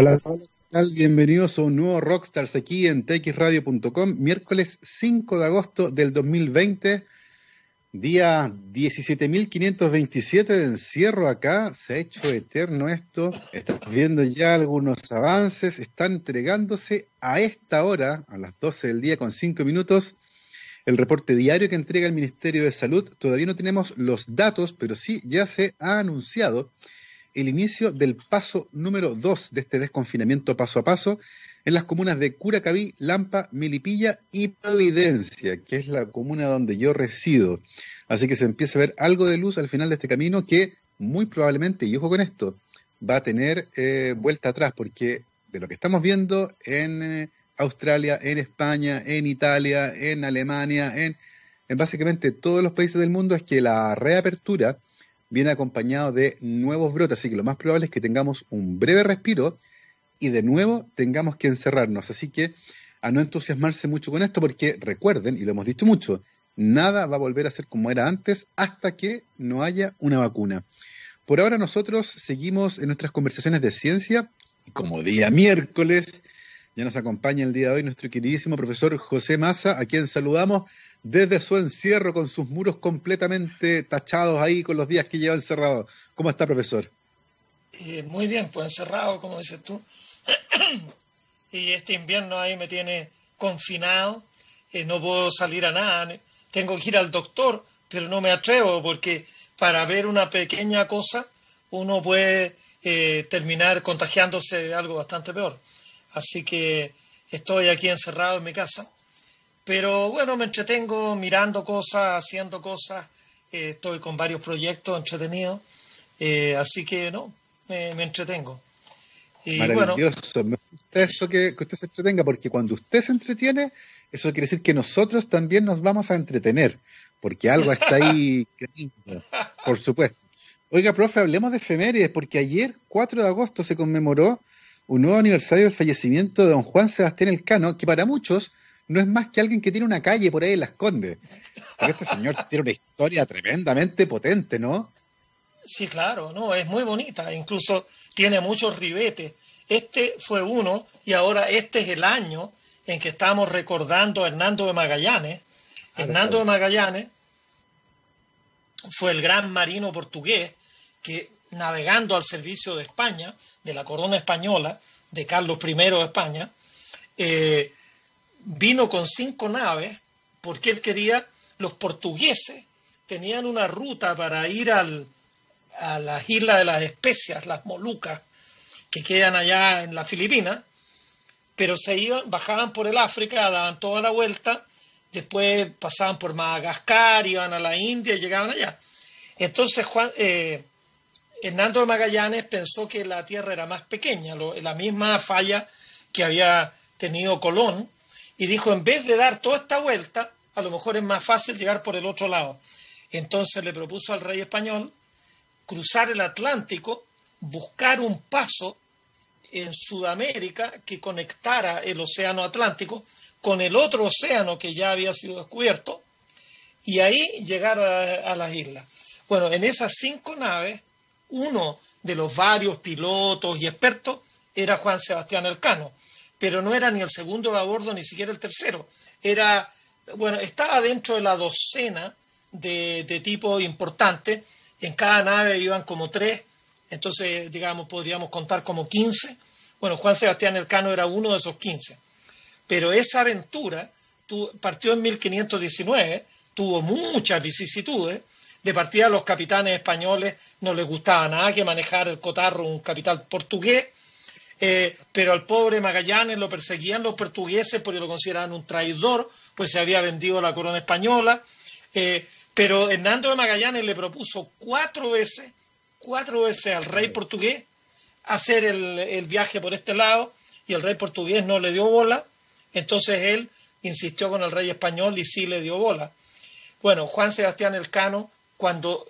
Hola, ¿qué tal? Bienvenidos a un nuevo Rockstars aquí en txradio.com, miércoles 5 de agosto del 2020, día 17.527 de encierro acá, se ha hecho eterno esto, estamos viendo ya algunos avances, están entregándose a esta hora, a las 12 del día con 5 minutos, el reporte diario que entrega el Ministerio de Salud. Todavía no tenemos los datos, pero sí ya se ha anunciado el inicio del paso número 2 de este desconfinamiento paso a paso en las comunas de Curacaví, Lampa, Milipilla y Providencia, que es la comuna donde yo resido. Así que se empieza a ver algo de luz al final de este camino que muy probablemente, y ojo con esto, va a tener eh, vuelta atrás, porque de lo que estamos viendo en eh, Australia, en España, en Italia, en Alemania, en, en básicamente todos los países del mundo, es que la reapertura viene acompañado de nuevos brotes, así que lo más probable es que tengamos un breve respiro y de nuevo tengamos que encerrarnos. Así que a no entusiasmarse mucho con esto, porque recuerden, y lo hemos dicho mucho, nada va a volver a ser como era antes hasta que no haya una vacuna. Por ahora nosotros seguimos en nuestras conversaciones de ciencia, y como día miércoles, ya nos acompaña el día de hoy nuestro queridísimo profesor José Massa, a quien saludamos desde su encierro con sus muros completamente tachados ahí con los días que lleva encerrado. ¿Cómo está, profesor? Eh, muy bien, pues encerrado, como dices tú. y este invierno ahí me tiene confinado, eh, no puedo salir a nada, tengo que ir al doctor, pero no me atrevo porque para ver una pequeña cosa uno puede eh, terminar contagiándose de algo bastante peor. Así que estoy aquí encerrado en mi casa pero bueno, me entretengo mirando cosas, haciendo cosas. Eh, estoy con varios proyectos entretenidos. Eh, así que no, me, entretengo. Y Maravilloso. Bueno, me gusta eso que, que, usted se entretenga, porque cuando usted se entretiene, eso quiere decir que nosotros también nos vamos a entretener, porque algo está ahí, por supuesto. Oiga, profe, hablemos de efemérides, porque ayer, 4 de agosto, se conmemoró un nuevo aniversario del fallecimiento de don Juan Sebastián Elcano, que para muchos no es más que alguien que tiene una calle por ahí en Las Condes. Porque este señor tiene una historia tremendamente potente, ¿no? Sí, claro, no, es muy bonita, incluso tiene muchos ribetes. Este fue uno y ahora este es el año en que estamos recordando a Hernando de Magallanes. Ah, Hernando de Magallanes fue el gran marino portugués que navegando al servicio de España, de la corona española, de Carlos I de España, eh, vino con cinco naves porque él quería, los portugueses tenían una ruta para ir al, a las islas de las especias, las Molucas, que quedan allá en la Filipinas, pero se iban, bajaban por el África, daban toda la vuelta, después pasaban por Madagascar, iban a la India y llegaban allá. Entonces Juan, eh, Hernando Magallanes pensó que la Tierra era más pequeña, la misma falla que había tenido Colón, y dijo, en vez de dar toda esta vuelta, a lo mejor es más fácil llegar por el otro lado. Entonces le propuso al rey español cruzar el Atlántico, buscar un paso en Sudamérica que conectara el Océano Atlántico con el otro océano que ya había sido descubierto y ahí llegar a, las islas. Bueno, en esas cinco naves, uno de los varios pilotos y expertos era Juan Sebastián Elcano pero no era ni el segundo de a bordo ni siquiera el tercero. Era, bueno, estaba dentro de la docena de, de tipo importante. En cada nave iban como tres, entonces, digamos, podríamos contar como 15. Bueno, Juan Sebastián Elcano era uno de esos 15. Pero esa aventura partió en 1519, tuvo muchas vicisitudes. De partida, los capitanes españoles no les gustaba nada que manejar el cotarro un capitán portugués eh, pero al pobre Magallanes lo perseguían los portugueses porque lo consideraban un traidor, pues se había vendido la corona española. Eh, pero Hernando de Magallanes le propuso cuatro veces, cuatro veces al rey portugués hacer el, el viaje por este lado y el rey portugués no le dio bola. Entonces él insistió con el rey español y sí le dio bola. Bueno, Juan Sebastián Elcano, cuando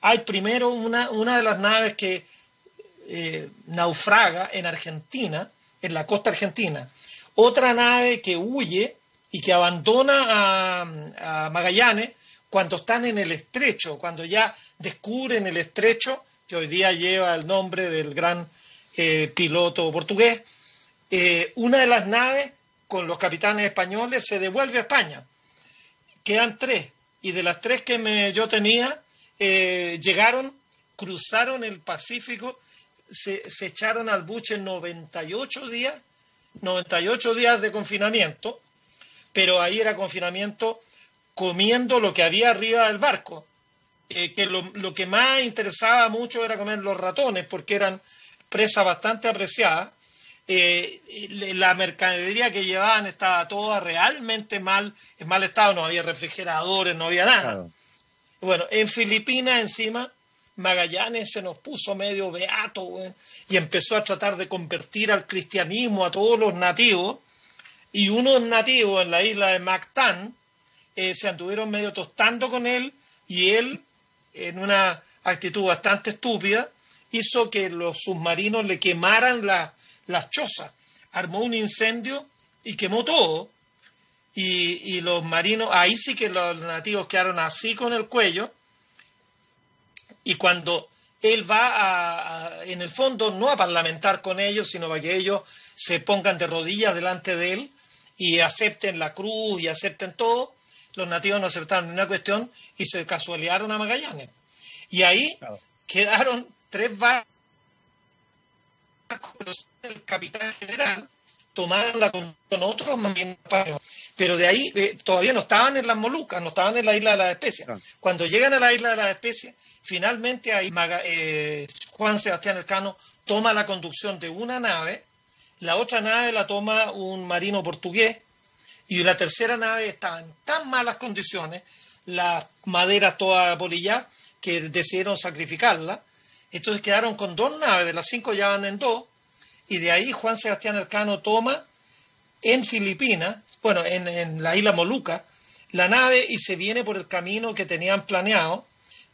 hay primero una, una de las naves que eh, naufraga en Argentina, en la costa argentina. Otra nave que huye y que abandona a, Magallanes cuando están en el estrecho, cuando ya descubren el estrecho, que hoy día lleva el nombre del gran eh, piloto portugués. Eh, una de las naves con los capitanes españoles se devuelve a España. Quedan tres. Y de las tres que yo tenía, llegaron, cruzaron el Pacífico, se, se echaron al buche 98 días, 98 días de confinamiento, pero ahí era confinamiento comiendo lo que había arriba del barco. Eh, que lo, lo, que más interesaba mucho era comer los ratones, porque eran presas bastante apreciadas. Eh, la mercadería que llevaban estaba toda realmente mal, en mal estado, no había refrigeradores, no había nada. Bueno, en Filipinas encima, Magallanes se nos puso medio beato y empezó a tratar de convertir al cristianismo a todos los nativos. Y unos nativos en la isla de Mactán eh, se anduvieron medio tostando con él y él en una actitud bastante estúpida, hizo que los submarinos le quemaran las chozas. Armó un incendio y quemó todo. Y, los marinos, ahí sí que los nativos quedaron así con el cuello. Y cuando él va en el fondo no a parlamentar con ellos, sino para que ellos se pongan de rodillas delante de él y acepten la cruz y acepten todo, los nativos no aceptaron ninguna cuestión y se casualearon a Magallanes. Y ahí quedaron tres barcos, el capitán general tomaron la con otros pero de ahí eh, todavía no estaban en las Molucas, no estaban en la isla de las especies. Cuando llegan a la isla de las especies, finalmente ahí eh, Juan Sebastián Elcano toma la conducción de una nave, la otra nave la toma un marino portugués y la tercera nave estaba en tan malas condiciones, las maderas todas polilladas, que decidieron sacrificarla. Entonces quedaron con dos naves, de las cinco ya van en dos, y de ahí Juan Sebastián Elcano toma en Filipinas, bueno, en, la isla Moluca, la nave y se viene por el camino que tenían planeado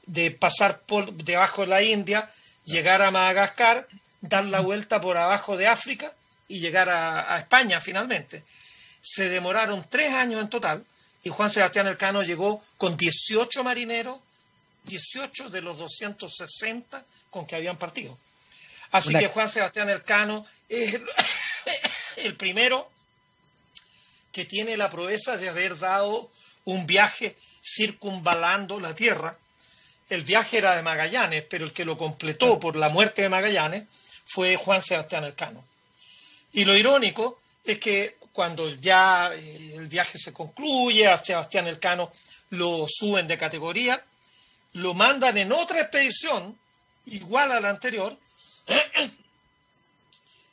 de pasar por debajo de la India, llegar a Madagascar, dar la vuelta por abajo de África y llegar a España finalmente se demoraron tres años en total y Juan Sebastián Elcano llegó con 18 marineros, 18 de los 260 con que habían partido. Así que Juan Sebastián Elcano es el, primero que tiene la proeza de haber dado un viaje circunvalando la Tierra. El viaje era de Magallanes, pero el que lo completó por la muerte de Magallanes fue Juan Sebastián Elcano. Y lo irónico es que cuando ya eh, el viaje se concluye, a Sebastián Elcano lo suben de categoría, lo mandan en otra expedición igual a la anterior,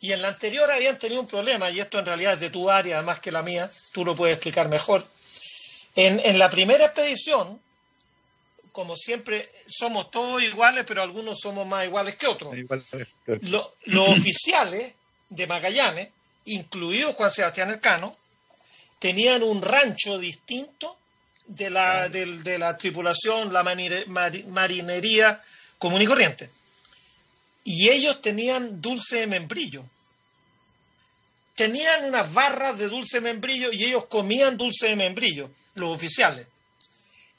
y en la anterior habían tenido un problema, y esto en realidad es de tu área, más que la mía, tú lo puedes explicar mejor. En, la primera expedición, como siempre, somos todos iguales, pero algunos somos más iguales que otros. los oficiales de Magallanes incluido Juan Sebastián Elcano, tenían un rancho distinto de la, de, la tripulación, la marinería común y corriente. Y ellos tenían dulce de membrillo. Tenían unas barras de dulce de membrillo y ellos comían dulce de membrillo, los oficiales.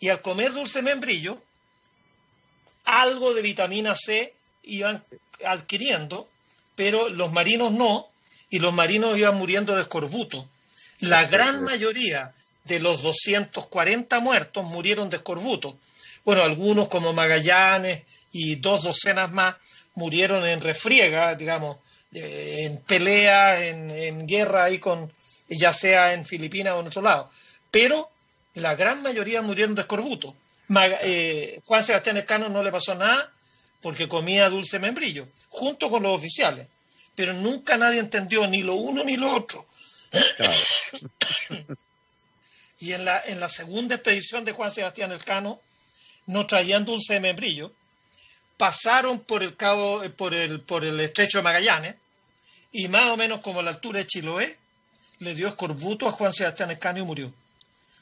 Y al comer dulce de membrillo, algo de vitamina C iban adquiriendo, pero los marinos no, y los marinos iban muriendo de escorbuto. La gran mayoría de los 240 muertos murieron de escorbuto. Bueno, algunos como Magallanes y dos docenas más murieron en refriega, digamos, eh, en pelea, en, guerra ahí con, ya sea en Filipinas o en otro lado. Pero la gran mayoría murieron de escorbuto. Eh, Juan Sebastián Escano no le pasó nada porque comía dulce membrillo, junto con los oficiales pero nunca nadie entendió ni lo uno ni lo otro. y en la, en la segunda expedición de Juan Sebastián Elcano, no traían dulce de membrillo, pasaron por el cabo, por el, por el estrecho de Magallanes, y más o menos como a la altura de Chiloé, le dio escorbuto a Juan Sebastián Elcano y murió.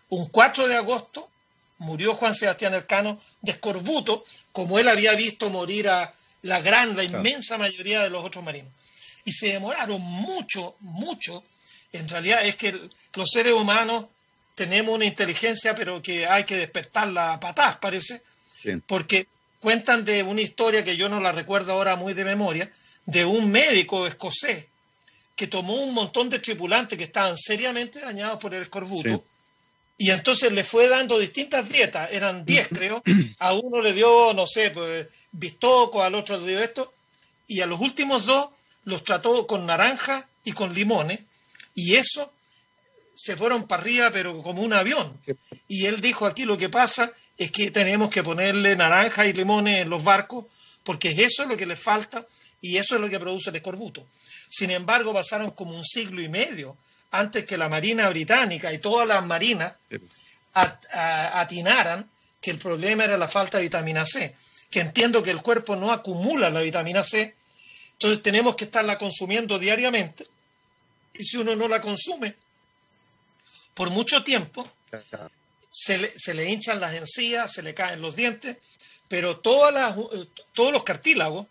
Un 4 de agosto murió Juan Sebastián Elcano de escorbuto, como él había visto morir a la gran, la inmensa mayoría de los otros marinos y se demoraron mucho, mucho. En realidad es que los seres humanos tenemos una inteligencia, pero que hay que despertarla a patas, parece, porque cuentan de una historia que yo no la recuerdo ahora muy de memoria, de un médico escocés que tomó un montón de tripulantes que estaban seriamente dañados por el escorbuto. Y entonces le fue dando distintas dietas, eran 10 creo, a uno le dio, no sé, pues bistoco, al otro le dio esto, y a los últimos dos los trató con naranja y con limones, y eso se fueron para arriba, pero como un avión. Y él dijo aquí lo que pasa es que tenemos que ponerle naranja y limones en los barcos, porque eso es lo que le falta y eso es lo que produce el escorbuto. Sin embargo, pasaron como un siglo y medio antes que la Marina Británica y todas las marinas atinaran que el problema era la falta de vitamina C, que entiendo que el cuerpo no acumula la vitamina C, entonces tenemos que estarla consumiendo diariamente y si uno no la consume por mucho tiempo, se le, se le hinchan las encías, se le caen los dientes, pero todas las, todos los cartílagos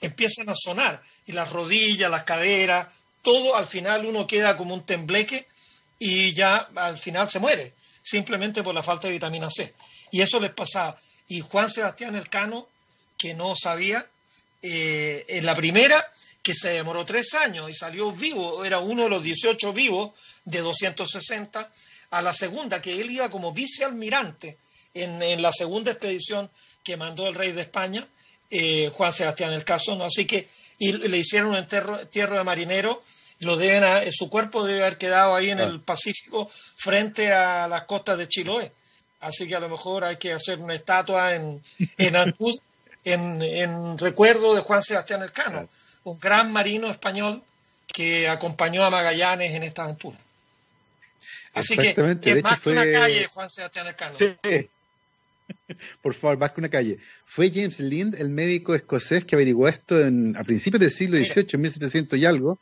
empiezan a sonar y las rodillas, las caderas, todo al final uno queda como un tembleque y ya al final se muere, simplemente por la falta de vitamina C. Y eso les pasaba. Y Juan Sebastián Elcano, que no sabía, eh, en la primera, que se demoró tres años y salió vivo, era uno de los 18 vivos de 260, a la segunda, que él iba como vicealmirante en, en la segunda expedición que mandó el rey de España, eh, Juan Sebastián el caso, ¿no? Así que y le hicieron un entierro, de marinero, lo deben su cuerpo debe haber quedado ahí en el Pacífico frente a las costas de Chiloé. Así que a lo mejor hay que hacer una estatua en, en en, recuerdo de Juan Sebastián Elcano, un gran marino español que acompañó a Magallanes en esta aventura. Así que es más que una calle, Juan Sebastián Elcano. Sí, Por favor, más que una calle. Fue James Lind, el médico escocés, que averiguó esto en, a principios del siglo XVIII, en 1700 y algo,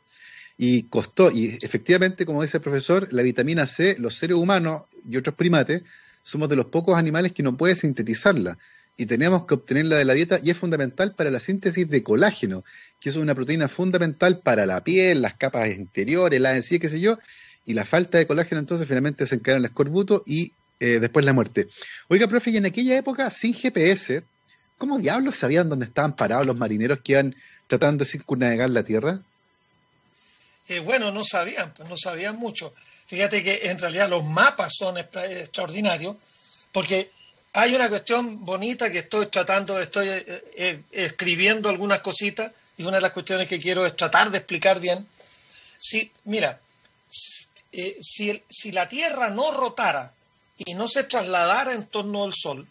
y costó, y efectivamente, como dice el profesor, la vitamina C, los seres humanos y otros primates, somos de los pocos animales que no pueden sintetizarla y tenemos que obtenerla de la dieta y es fundamental para la síntesis de colágeno, que es una proteína fundamental para la piel, las capas interiores, la encía, qué sé yo, y la falta de colágeno entonces finalmente se encarga el escorbuto y eh, después la muerte. Oiga, profe, y en aquella época, sin GPS, ¿cómo diablos sabían dónde estaban parados los marineros que iban tratando de circunnavegar la Tierra? Eh, bueno, no sabían, pues no sabían mucho. Fíjate que en realidad los mapas son extraordinarios, porque hay una cuestión bonita que estoy tratando, estoy eh, escribiendo algunas cositas, y una de las cuestiones que quiero es tratar de explicar bien. Si, mira, si, si la Tierra no rotara y no se trasladara en torno al Sol,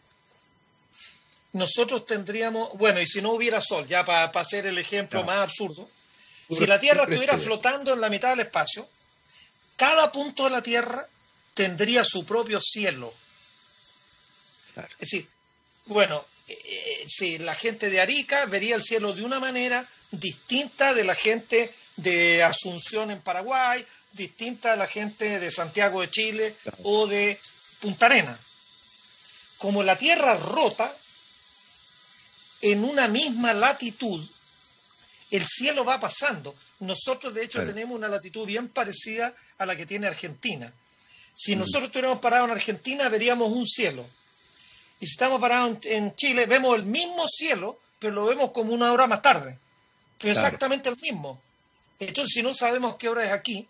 nosotros tendríamos, bueno, y si no hubiera Sol, ya para hacer el ejemplo más absurdo, si la Tierra estuviera flotando en la mitad del espacio, cada punto de la Tierra tendría su propio cielo. Es decir, bueno, eh, si la gente de Arica vería el cielo de una manera distinta de la gente de Asunción en Paraguay, distinta de la gente de Santiago de Chile o de Punta Arena. Como la Tierra rota en una misma latitud, el cielo va pasando. Nosotros, de hecho, tenemos una latitud bien parecida a la que tiene Argentina. Si mm. nosotros estuviéramos parados en Argentina, veríamos un cielo. Y si estamos parados en Chile, vemos el mismo cielo, pero lo vemos como una hora más tarde. Pero exactamente el mismo. Entonces, si no sabemos qué hora es aquí,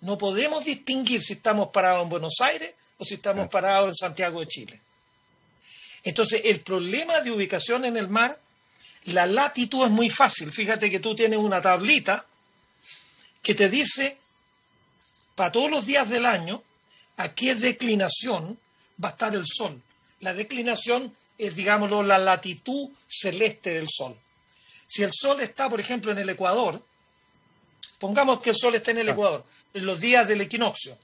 no podemos distinguir si estamos parados en Buenos Aires o si estamos parados en Santiago de Chile. Entonces, el problema de ubicación en el mar, la latitud es muy fácil. Fíjate que tú tienes una tablita que te dice para todos los días del año a qué declinación va a estar el Sol. La declinación es, digámoslo, la latitud celeste del Sol. Si el Sol está, por ejemplo, en el Ecuador, Pongamos que el Sol esté en el. Ecuador, en los días del equinoccio.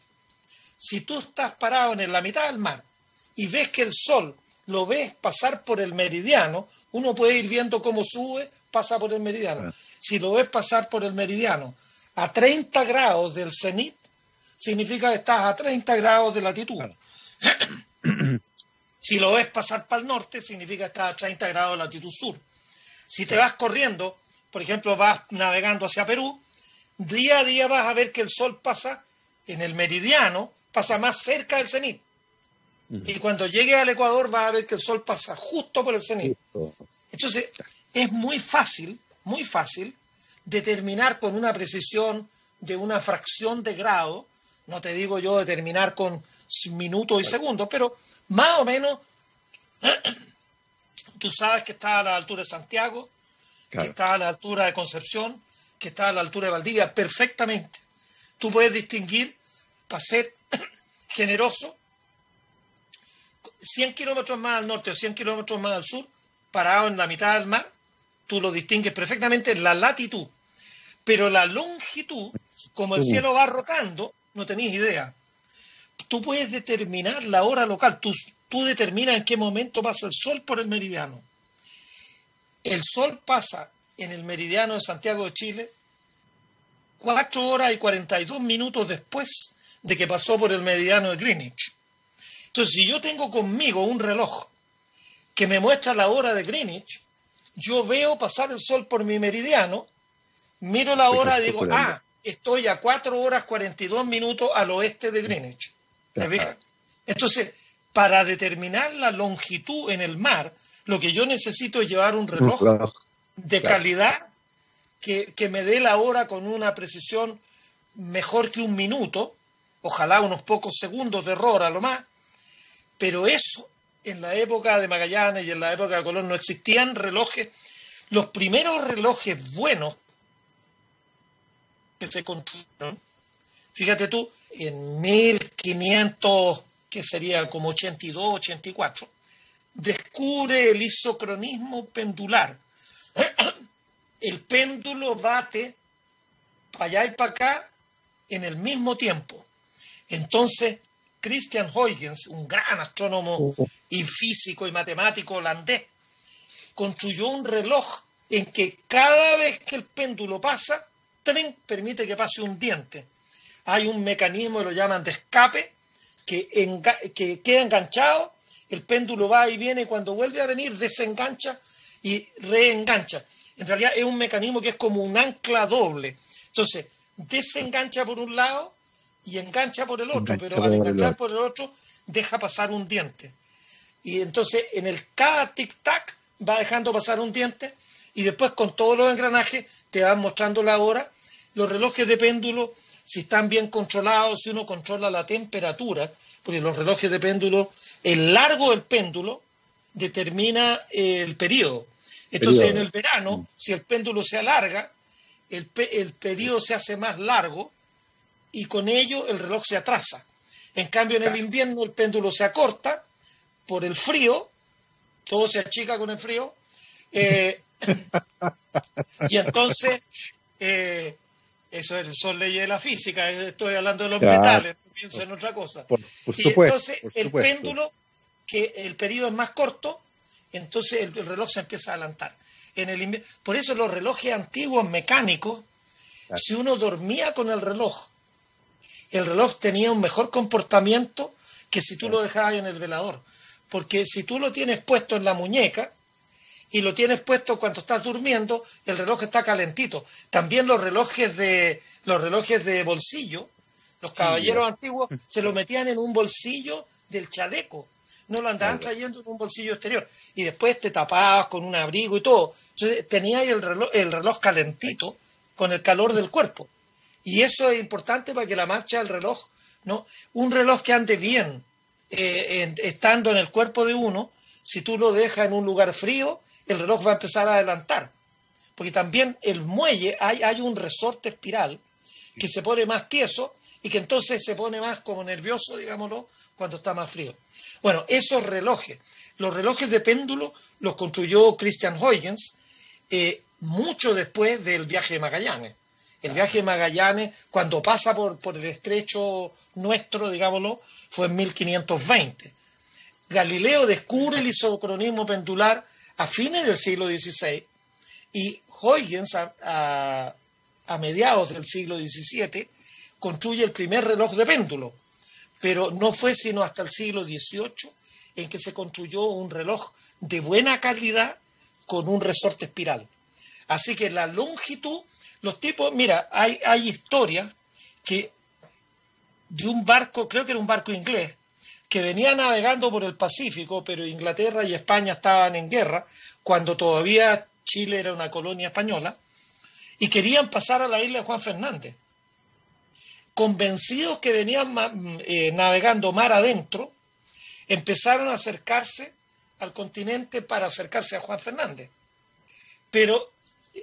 Si tú estás parado en la mitad del mar y ves que el Sol lo ves pasar por el meridiano, uno puede ir viendo cómo sube, pasa por el meridiano. Si lo ves pasar por el meridiano a 30 grados del cenit, significa que estás a 30 grados de latitud. si lo ves pasar para el norte, significa que a 30 grados de latitud sur. Si te vas corriendo, por ejemplo, vas navegando hacia Perú, día a día vas a ver que el Sol pasa en el meridiano, pasa más cerca del cenit. Y cuando llegue al Ecuador vas a ver que el Sol pasa justo por el cenit. Entonces, es muy fácil muy fácil determinar con una precisión de una fracción de grado, no te digo yo determinar con minutos y segundos, pero más o menos tú sabes que está a la altura de Santiago, que está a la altura de Concepción, que está a la altura de Valdivia, perfectamente. Tú puedes distinguir, para ser generoso, 100 kilómetros más al norte o 100 kilómetros más al sur, parado en la mitad del mar, tú lo distingues perfectamente la latitud. Pero la longitud, como el cielo va rotando, no tenéis idea. Tú puedes determinar la hora local, tú, tú determinas en qué momento pasa el sol por el meridiano. El sol pasa en el meridiano de Santiago de Chile cuatro horas y 42 minutos después de que pasó por el meridiano de Greenwich. Entonces, si yo tengo conmigo un reloj que me muestra la hora de Greenwich, yo veo pasar el sol por mi meridiano, miro la hora y digo, ah, estoy a 4 horas 42 minutos al oeste de Greenwich. Entonces, para determinar la longitud en el mar, lo que yo necesito es llevar un reloj de calidad que, que, me dé la hora con una precisión mejor que un minuto, ojalá unos pocos segundos de error a lo más, pero eso en la época de Magallanes y en la época de Colón no existían relojes. Los primeros relojes buenos que se construyeron, fíjate tú, en 1500, que sería como 82, 84, descubre el isocronismo pendular. El péndulo bate para allá y para acá en el mismo tiempo. Entonces, Christian Huygens, un gran astrónomo y físico y matemático holandés, construyó un reloj en que cada vez que el péndulo pasa, tren permite que pase un diente. Hay un mecanismo, lo llaman de escape, que, que queda enganchado, el péndulo va y viene, y cuando vuelve a venir desengancha y reengancha. En realidad es un mecanismo que es como un ancla doble. Entonces, desengancha por un lado y engancha por el otro, pero al enganchar por el otro deja pasar un diente. Y entonces en el cada tic-tac va dejando pasar un diente y después con todos los engranajes te van mostrando la hora. Los relojes de péndulo, si están bien controlados, si uno controla la temperatura, porque los relojes de péndulo, el largo del péndulo determina el periodo. Entonces en el verano, mm. si el péndulo se alarga, el, el periodo se hace más largo y con ello el reloj se atrasa. En cambio, en el invierno el péndulo se acorta por el frío, todo se achica con el frío, eh, y entonces, eh, eso son leyes de la física, estoy hablando de los metales, no pienso en otra cosa. y entonces el péndulo, que el periodo es más corto, entonces el, reloj se empieza a adelantar. En el por eso los relojes antiguos mecánicos, si uno dormía con el reloj el reloj tenía un mejor comportamiento que si tú lo dejabas en el velador. Porque si tú lo tienes puesto en la muñeca y lo tienes puesto cuando estás durmiendo, el reloj está calentito. También los relojes de, los relojes de bolsillo, los caballeros antiguos se lo metían en un bolsillo del chaleco. No lo andaban trayendo en un bolsillo exterior. Y después te tapabas con un abrigo y todo. Entonces tenías el reloj, el reloj calentito con el calor del cuerpo. Y eso es importante para que la marcha del reloj, ¿no? Un reloj que ande bien, eh, estando en el cuerpo de uno, si tú lo dejas en un lugar frío, el reloj va a empezar a adelantar. Porque también el muelle, hay, hay un resorte espiral que se pone más tieso y que entonces se pone más como nervioso, digámoslo, cuando está más frío. Bueno, esos relojes, los relojes de péndulo los construyó Christian Huygens eh, mucho después del viaje de Magallanes. El viaje de Magallanes, cuando pasa por, el estrecho nuestro, digámoslo, fue en 1520. Galileo descubre el isocronismo pendular a fines del siglo XVI y Huygens a, mediados del siglo XVII construye el primer reloj de péndulo, pero no fue sino hasta el siglo XVIII en que se construyó un reloj de buena calidad con un resorte espiral. Así que la longitud los tipos, mira, hay, hay historias que de un barco, creo que era un barco inglés, que venía navegando por el Pacífico, pero Inglaterra y España estaban en guerra, cuando todavía Chile era una colonia española, y querían pasar a la isla de Juan Fernández. Convencidos que venían eh, navegando mar adentro, empezaron a acercarse al continente para acercarse a Juan Fernández. Pero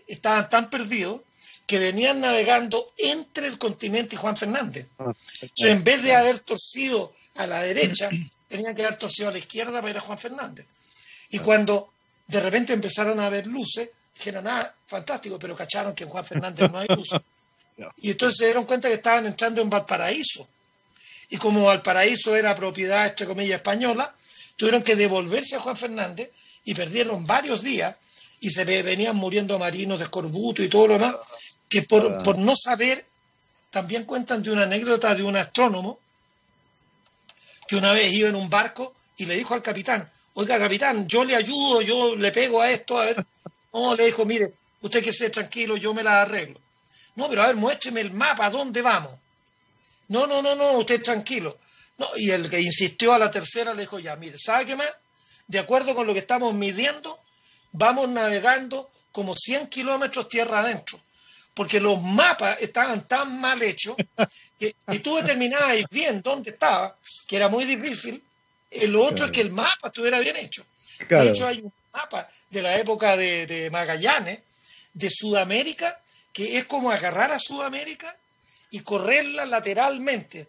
estaban tan perdidos que venían navegando entre el continente y Juan Fernández. Ah, en vez de haber torcido a la derecha, tenían que haber torcido a la izquierda para ir a Juan Fernández. Y cuando de repente empezaron a ver luces, dijeron, ah, fantástico, pero cacharon que en Juan Fernández no hay luz. Y entonces se dieron cuenta que estaban entrando en Valparaíso. Y como Valparaíso era propiedad, entre comillas, española, tuvieron que devolverse a Juan Fernández y perdieron varios días y se venían muriendo marinos de escorbuto y todo lo demás, que por, por no saber, también cuentan de una anécdota de un astrónomo que una vez iba en un barco y le dijo al capitán, oiga capitán, yo le ayudo, yo le pego a esto, a ver, no, le dijo, mire, usted que sea tranquilo, yo me la arreglo. No, pero a ver, muéstreme el mapa, ¿dónde vamos? No, no, no, no, usted tranquilo. No, y el que insistió a la tercera le dijo, ya, mire, ¿sabe qué más? De acuerdo con lo que estamos midiendo, vamos navegando como 100 kilómetros tierra adentro. Porque los mapas estaban tan mal hechos que y tú determinabas bien dónde estaba, que era muy difícil. Lo otro es que el mapa estuviera bien hecho. De hecho, hay un mapa de la época de, Magallanes, de Sudamérica, que es como agarrar a Sudamérica y correrla lateralmente,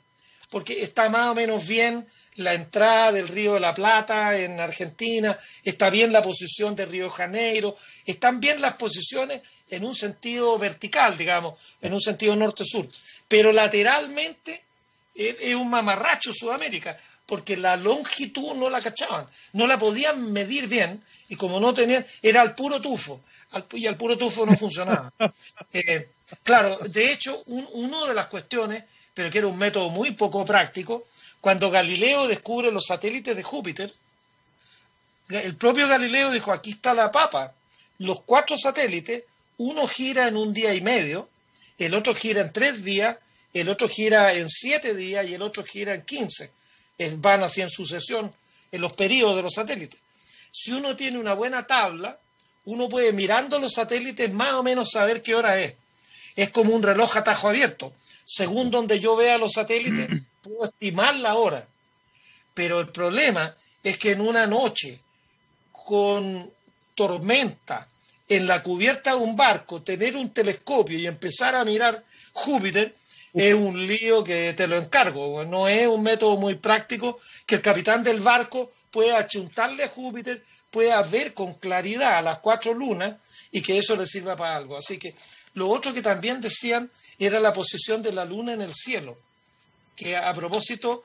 porque está más o menos bien la entrada del Río de la Plata en Argentina, está bien la posición de Río de Janeiro, están bien las posiciones en un sentido vertical, digamos, en un sentido norte-sur, pero lateralmente es un mamarracho Sudamérica, porque la longitud no la cachaban, no la podían medir bien, y como no tenían, era al puro tufo, y al puro tufo no funcionaba. Eh, claro, de hecho, una de las cuestiones, pero que era un método muy poco práctico, cuando Galileo descubre los satélites de Júpiter, el propio Galileo dijo, aquí está la papa, los cuatro satélites, uno gira en un día y medio, el otro gira en tres días, el otro gira en siete días y el otro gira en quince. Van así en sucesión en los periodos de los satélites. Si uno tiene una buena tabla, uno puede mirando los satélites más o menos saber qué hora es. Es como un reloj a tajo abierto. Según donde yo vea los satélites, puedo estimar la hora. Pero el problema es que en una noche con tormenta en la cubierta de un barco, tener un telescopio y empezar a mirar Júpiter, es un lío que te lo encargo. No es un método muy práctico que el capitán del barco pueda achuntarle a Júpiter, pueda ver con claridad a las cuatro lunas y que eso le sirva para algo. Así que lo otro que también decían era la posición de la luna en el cielo. Que a propósito,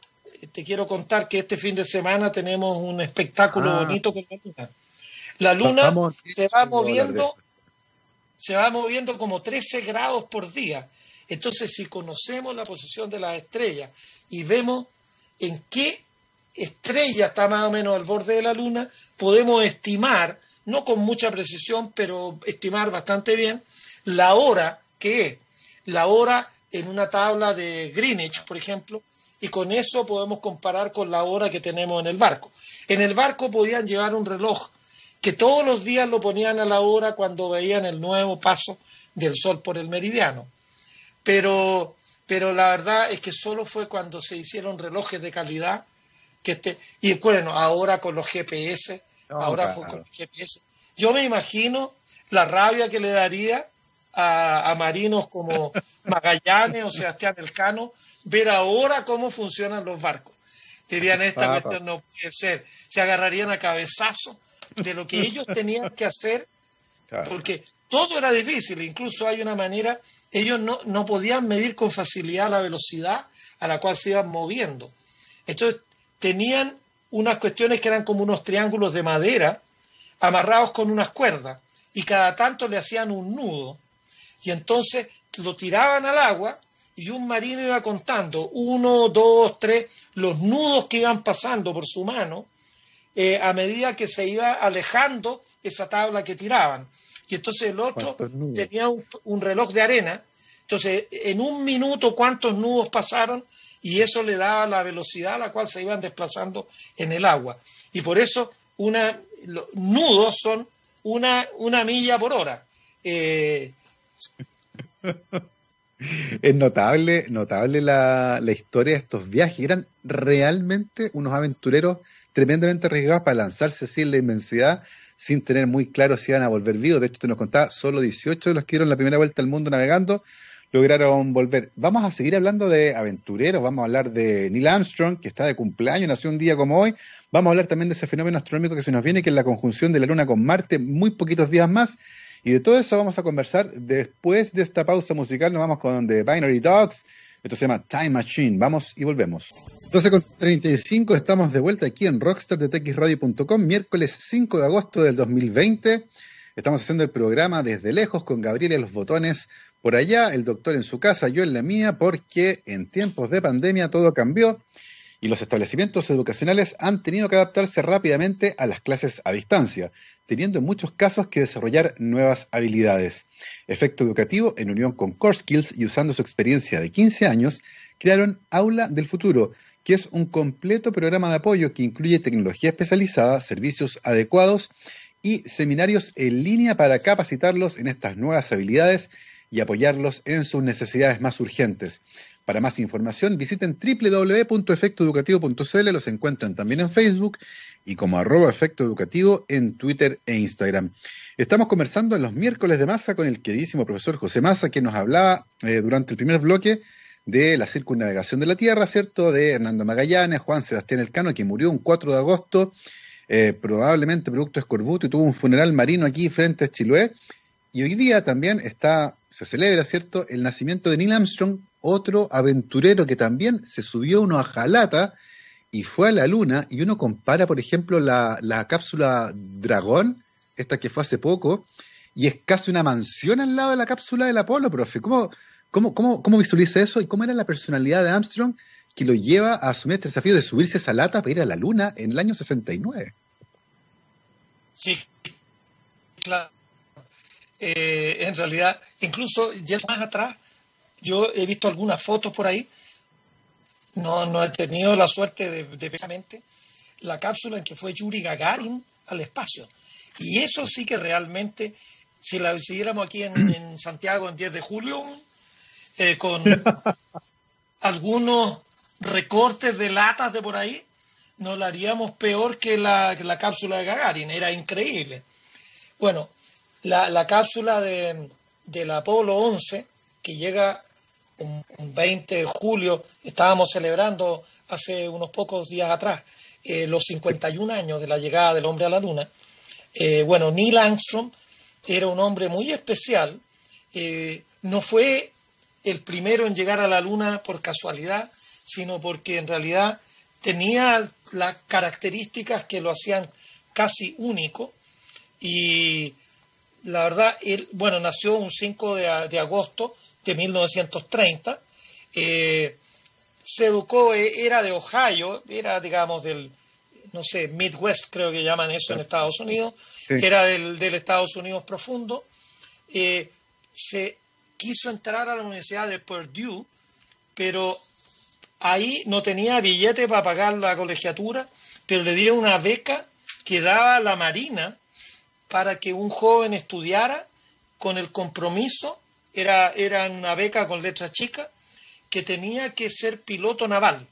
te quiero contar que este fin de semana tenemos un espectáculo ah. bonito con la luna. La luna se va moviendo, se va moviendo como 13 grados por día. Entonces, si conocemos la posición de las estrellas y vemos en qué estrella está más o menos al borde de la Luna, podemos estimar, no con mucha precisión, pero estimar bastante bien, la hora que es. La hora en una tabla de Greenwich, por ejemplo, y con eso podemos comparar con la hora que tenemos en el barco. En el barco podían llevar un reloj que todos los días lo ponían a la hora cuando veían el nuevo paso del sol por el meridiano pero, pero la verdad es que solo fue cuando se hicieron relojes de calidad que este, y bueno, ahora con los GPS, ahora con los GPS. Yo me imagino la rabia que le daría a, marinos como Magallanes o Sebastián Elcano ver ahora cómo funcionan los barcos. Dirían, esta cuestión no puede ser. Se agarrarían a cabezazo de lo que ellos tenían que hacer, porque todo era difícil. Incluso hay una manera ellos no, podían medir con facilidad la velocidad a la cual se iban moviendo. Entonces tenían unas cuestiones que eran como unos triángulos de madera amarrados con unas cuerdas y cada tanto le hacían un nudo y entonces lo tiraban al agua y un marino iba contando uno, dos, tres, los nudos que iban pasando por su mano eh, a medida que se iba alejando esa tabla que tiraban. Y entonces el otro tenía un, reloj de arena. Entonces, en un minuto, ¿cuántos nudos pasaron? Y eso le daba la velocidad a la cual se iban desplazando en el agua. Y por eso, una, los nudos son una, una milla por hora. Eh, es notable, notable la, la, historia de estos viajes. Eran realmente unos aventureros tremendamente arriesgados para lanzarse así en la inmensidad sin tener muy claro si iban a volver vivos. De hecho, te nos contaba, solo 18 de los que dieron la primera vuelta al mundo navegando lograron volver. Vamos a seguir hablando de aventureros, vamos a hablar de Neil Armstrong, que está de cumpleaños, nació un día como hoy. Vamos a hablar también de ese fenómeno astronómico que se nos viene, que es la conjunción de la Luna con Marte, muy poquitos días más. Y de todo eso vamos a conversar después de esta pausa musical. Nos vamos con The Binary Dogs. Esto se llama Time Machine. Vamos y volvemos. 12 con 35, estamos de vuelta aquí en rockstardeTXradio.com, miércoles 5 de agosto del 2020. Estamos haciendo el programa desde lejos con Gabriel y los botones por allá, el doctor en su casa, yo en la mía, porque en tiempos de pandemia todo cambió y los establecimientos educacionales han tenido que adaptarse rápidamente a las clases a distancia, teniendo en muchos casos que desarrollar nuevas habilidades. Efecto Educativo, en unión con Core Skills y usando su experiencia de 15 años, crearon Aula del Futuro, que es un completo programa de apoyo que incluye tecnología especializada, servicios adecuados y seminarios en línea para capacitarlos en estas nuevas habilidades y apoyarlos en sus necesidades más urgentes. Para más información visiten www.efectoeducativo.cl, los encuentran también en Facebook y como arroba efecto educativo en Twitter e Instagram. Estamos conversando en los miércoles de masa con el queridísimo profesor José Massa, que nos hablaba eh, durante el primer bloque de la circunnavegación de la Tierra, ¿cierto? De Hernando Magallanes, Juan Sebastián Elcano, que murió un 4 de agosto, eh, probablemente producto de escorbuto, y tuvo un funeral marino aquí frente a Chiloé. Y hoy día también está, se celebra, ¿cierto?, el nacimiento de Neil Armstrong, otro aventurero que también se subió uno a Jalata y fue a la Luna, y uno compara, por ejemplo, la, la cápsula Dragón, esta que fue hace poco, y es casi una mansión al lado de la cápsula del Apolo, profe. ¿Cómo, ¿Cómo, cómo, cómo visualiza eso y cómo era la personalidad de Armstrong que lo lleva a asumir este desafío de subirse a esa lata para ir a la Luna en el año 69? Sí, claro. Eh, en realidad, incluso ya más atrás, yo he visto algunas fotos por ahí, no, no he tenido la suerte de, de precisamente la cápsula en que fue Yuri Gagarin al espacio. Y eso sí que realmente, si la siguiéramos aquí en, en Santiago en 10 de julio, eh, con algunos recortes de latas de por ahí, nos la haríamos peor que la, la cápsula de Gagarin. Era increíble. Bueno, la, la cápsula de, del Apolo 11, que llega un, 20 de julio, estábamos celebrando hace unos pocos días atrás eh, los 51 años de la llegada del hombre a la Luna. Eh, bueno, Neil Armstrong era un hombre muy especial. no fue el primero en llegar a la Luna por casualidad, sino porque en realidad tenía las características que lo hacían casi único. Y la verdad, él, bueno, nació un 5 de, agosto de 1930. Eh, se educó, eh, era de Ohio, era, digamos, del, no sé, Midwest, creo que llaman eso en Estados Unidos, era del, Estados Unidos profundo. Eh, se quiso entrar a la Universidad de Purdue, pero ahí no tenía billete para pagar la colegiatura, pero le dieron una beca que daba la Marina para que un joven estudiara con el compromiso, era, era una beca con letras chicas, que tenía que ser piloto naval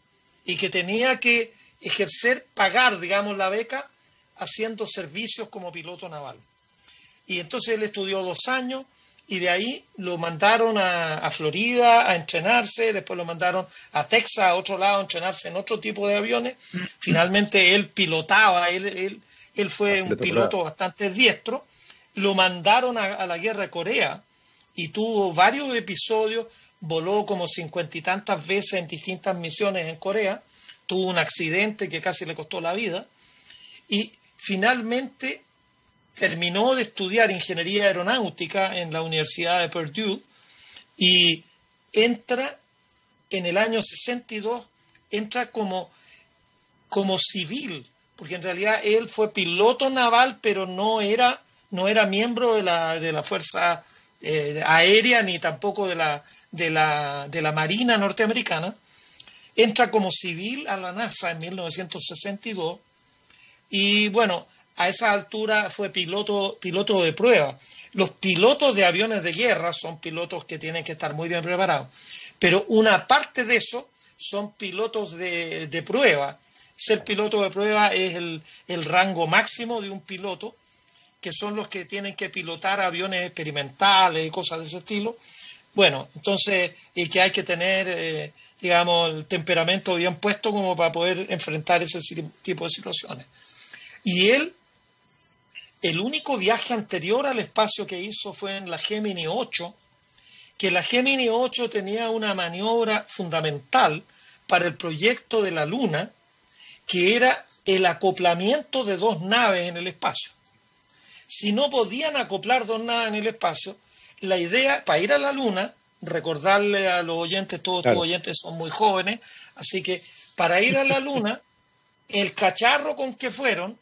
y que tenía que ejercer, pagar, digamos, la beca haciendo servicios como piloto naval. Y entonces él estudió dos años, y de ahí lo mandaron a, Florida a entrenarse, después lo mandaron a Texas, a otro lado, a entrenarse en otro tipo de aviones. Finalmente él pilotaba, él, él, fue un piloto bastante diestro. Lo mandaron a, la guerra de Corea y tuvo varios episodios, voló como cincuenta y tantas veces en distintas misiones en Corea, tuvo un accidente que casi le costó la vida y finalmente terminó de estudiar ingeniería aeronáutica en la Universidad de Purdue y entra en el año 62, entra como, como civil, porque en realidad él fue piloto naval, pero no era, no era miembro de la, de la Fuerza eh, Aérea ni tampoco de la, de, la, de la Marina norteamericana. Entra como civil a la NASA en 1962 y bueno, a esa altura fue piloto, piloto de prueba. Los pilotos de aviones de guerra son pilotos que tienen que estar muy bien preparados, pero una parte de eso son pilotos de, de prueba. Ser piloto de prueba es el, el rango máximo de un piloto, que son los que tienen que pilotar aviones experimentales y cosas de ese estilo. Bueno, entonces, y que hay que tener, eh, digamos, el temperamento bien puesto como para poder enfrentar ese tipo de situaciones. Y él el único viaje anterior al espacio que hizo fue en la Gemini 8, que la Gemini 8 tenía una maniobra fundamental para el proyecto de la Luna, que era el acoplamiento de dos naves en el espacio. Si no podían acoplar dos naves en el espacio, la idea para ir a la Luna, recordarle a los oyentes, todos los oyentes son muy jóvenes, así que para ir a la Luna, el cacharro con que fueron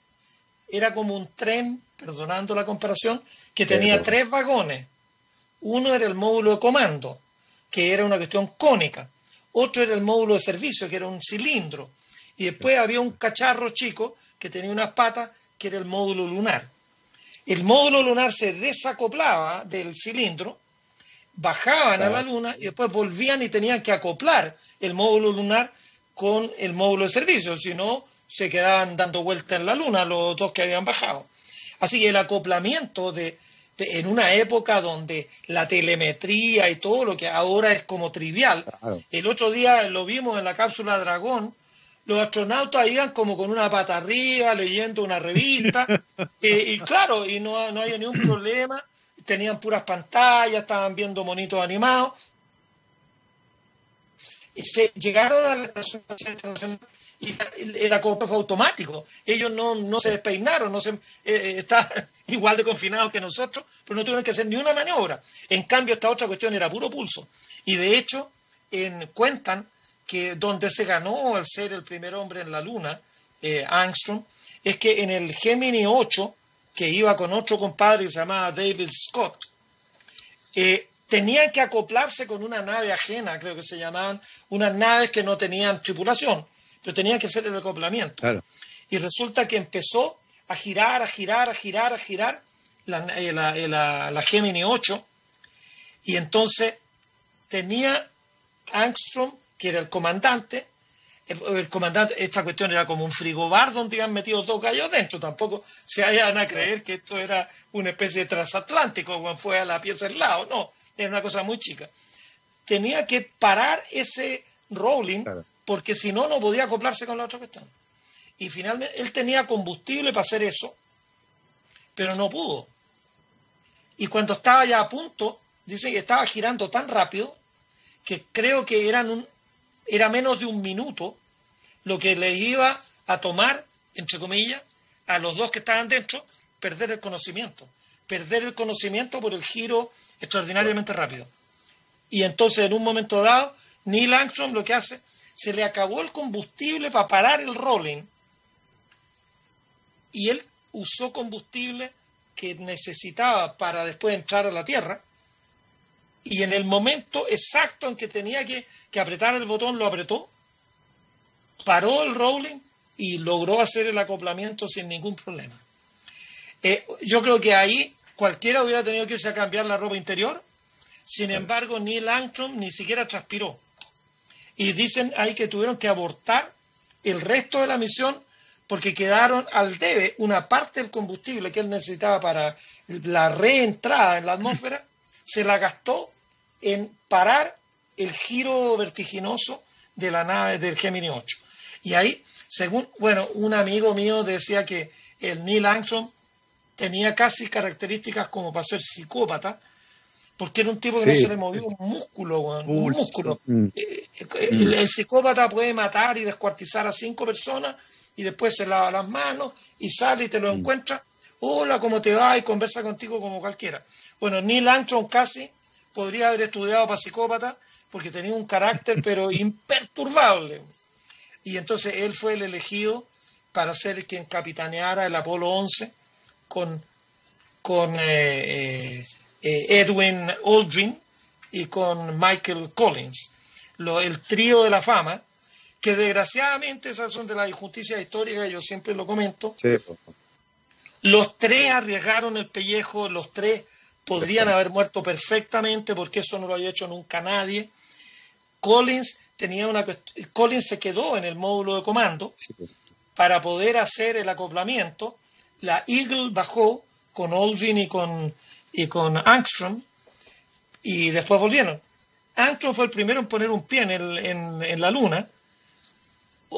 era como un tren perdonando la comparación, que tenía tres vagones. Uno era el módulo de comando, que era una cuestión cónica. Otro era el módulo de servicio, que era un cilindro. Y después había un cacharro chico que tenía unas patas, que era el módulo lunar. El módulo lunar se desacoplaba del cilindro, bajaban a la luna y después volvían y tenían que acoplar el módulo lunar con el módulo de servicio, si no se quedaban dando vueltas en la luna los dos que habían bajado. Así que el acoplamiento de, en una época donde la telemetría y todo lo que ahora es como trivial. El otro día lo vimos en la cápsula Dragón, los astronautas iban como con una pata arriba, leyendo una revista, eh, y claro, y no, no había ningún problema, tenían puras pantallas, estaban viendo monitos animados. Y se llegaron a la Estación Internacional y el acople fue automático. Ellos no, no se despeinaron, no se, eh, eh, está igual de confinados que nosotros, pero no tuvieron que hacer ni una maniobra. En cambio, esta otra cuestión era puro pulso. Y de hecho, en, cuentan que donde se ganó al ser el primer hombre en la Luna, eh, Armstrong, es que en el Gemini 8, que iba con otro compadre que se llamaba David Scott, eh, tenían que acoplarse con una nave ajena, creo que se llamaban, unas naves que no tenían tripulación pero tenía que hacer el acoplamiento. Y resulta que empezó a girar, a girar, a girar, a girar la, eh, eh, la, Gemini 8 y entonces tenía Armstrong, que era el comandante, el, comandante, esta cuestión era como un frigobar donde iban metido dos gallos dentro, tampoco se vayan a creer que esto era una especie de transatlántico como fue a la pieza del lado, no, era una cosa muy chica. Tenía que parar ese rolling porque si no, no podía acoplarse con la otra cuestión. Y finalmente él tenía combustible para hacer eso, pero no pudo. Y cuando estaba ya a punto, dice que estaba girando tan rápido que creo que eran un, era menos de un minuto lo que le iba a tomar, entre comillas, a los dos que estaban dentro, perder el conocimiento. Perder el conocimiento por el giro extraordinariamente rápido. Y entonces, en un momento dado, Neil Armstrong lo que hace se le acabó el combustible para parar el rolling y él usó combustible que necesitaba para después entrar a la Tierra y en el momento exacto en que tenía que, apretar el botón lo apretó, paró el rolling y logró hacer el acoplamiento sin ningún problema. Eh, yo creo que ahí cualquiera hubiera tenido que irse a cambiar la ropa interior, sin embargo Neil Armstrong ni siquiera transpiró. Y dicen ahí que tuvieron que abortar el resto de la misión porque quedaron al debe una parte del combustible que él necesitaba para la reentrada en la atmósfera, se la gastó en parar el giro vertiginoso de la nave del Gemini 8. Y ahí, según, bueno, un amigo mío decía que el Neil Armstrong tenía casi características como para ser psicópata, porque era un tipo que no se le movió un músculo, un músculo. Mm. Eh, eh. El, psicópata puede matar y descuartizar a cinco personas y después se lava las manos y sale y te lo mm. encuentra. Hola, ¿cómo te va? Y conversa contigo como cualquiera. Bueno, Neil Armstrong casi podría haber estudiado para psicópata porque tenía un carácter pero imperturbable. Y entonces él fue el elegido para ser quien capitaneara el Apolo 11 con, con eh, eh, Edwin Aldrin y con Michael Collins, lo, el trío de la fama, que desgraciadamente esas son de las injusticias históricas, yo siempre lo comento, Los tres arriesgaron el pellejo, los tres podrían haber muerto perfectamente porque eso no lo había hecho nunca nadie. Collins tenía una Collins se quedó en el módulo de comando para poder hacer el acoplamiento. La Eagle bajó con Aldrin y con, y con Angstrom y después volvieron. Armstrong fue el primero en poner un pie en, la luna.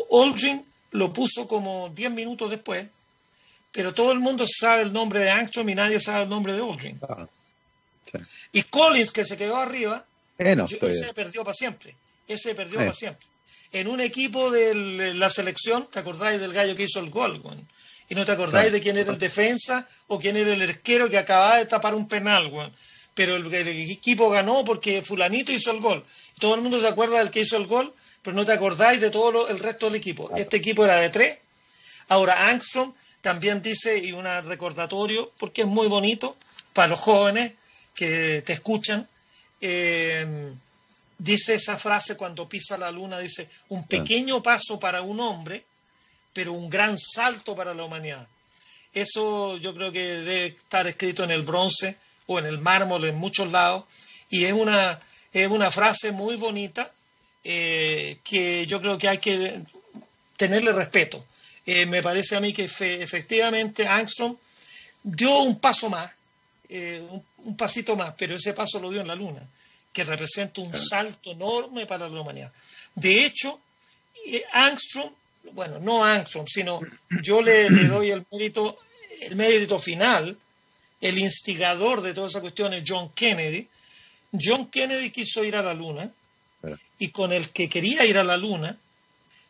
Aldrin lo puso como 10 minutos después, pero todo el mundo sabe el nombre de Armstrong y nadie sabe el nombre de Aldrin. Ah, y Collins, que se quedó arriba, ese se perdió para siempre. Ese se perdió para siempre. En un equipo de la selección, ¿te acordáis del gallo que hizo el gol? Y no te acordáis de quién era el defensa o quién era el arquero que acababa de tapar un penal, güey pero el, equipo ganó porque fulanito hizo el gol. Todo el mundo se acuerda del que hizo el gol, pero no te acordáis de todo el resto del equipo. Este equipo era de tres. Ahora Angstrom también dice, y un recordatorio, porque es muy bonito para los jóvenes que te escuchan, eh, dice esa frase cuando pisa la luna, dice, un pequeño paso para un hombre, pero un gran salto para la humanidad. Eso yo creo que debe estar escrito en el bronce o en el mármol en muchos lados, y es una, es una frase muy bonita eh, que yo creo que hay que tenerle respeto. Eh, me parece a mí que efectivamente Armstrong dio un paso más, eh, un, pasito más, pero ese paso lo dio en la Luna, que representa un salto enorme para la humanidad. De hecho, Armstrong, bueno, no Armstrong, sino yo le, le doy el mérito, el mérito final el instigador de toda esa cuestión es John Kennedy. John Kennedy quiso ir a la Luna y con el que quería ir a la Luna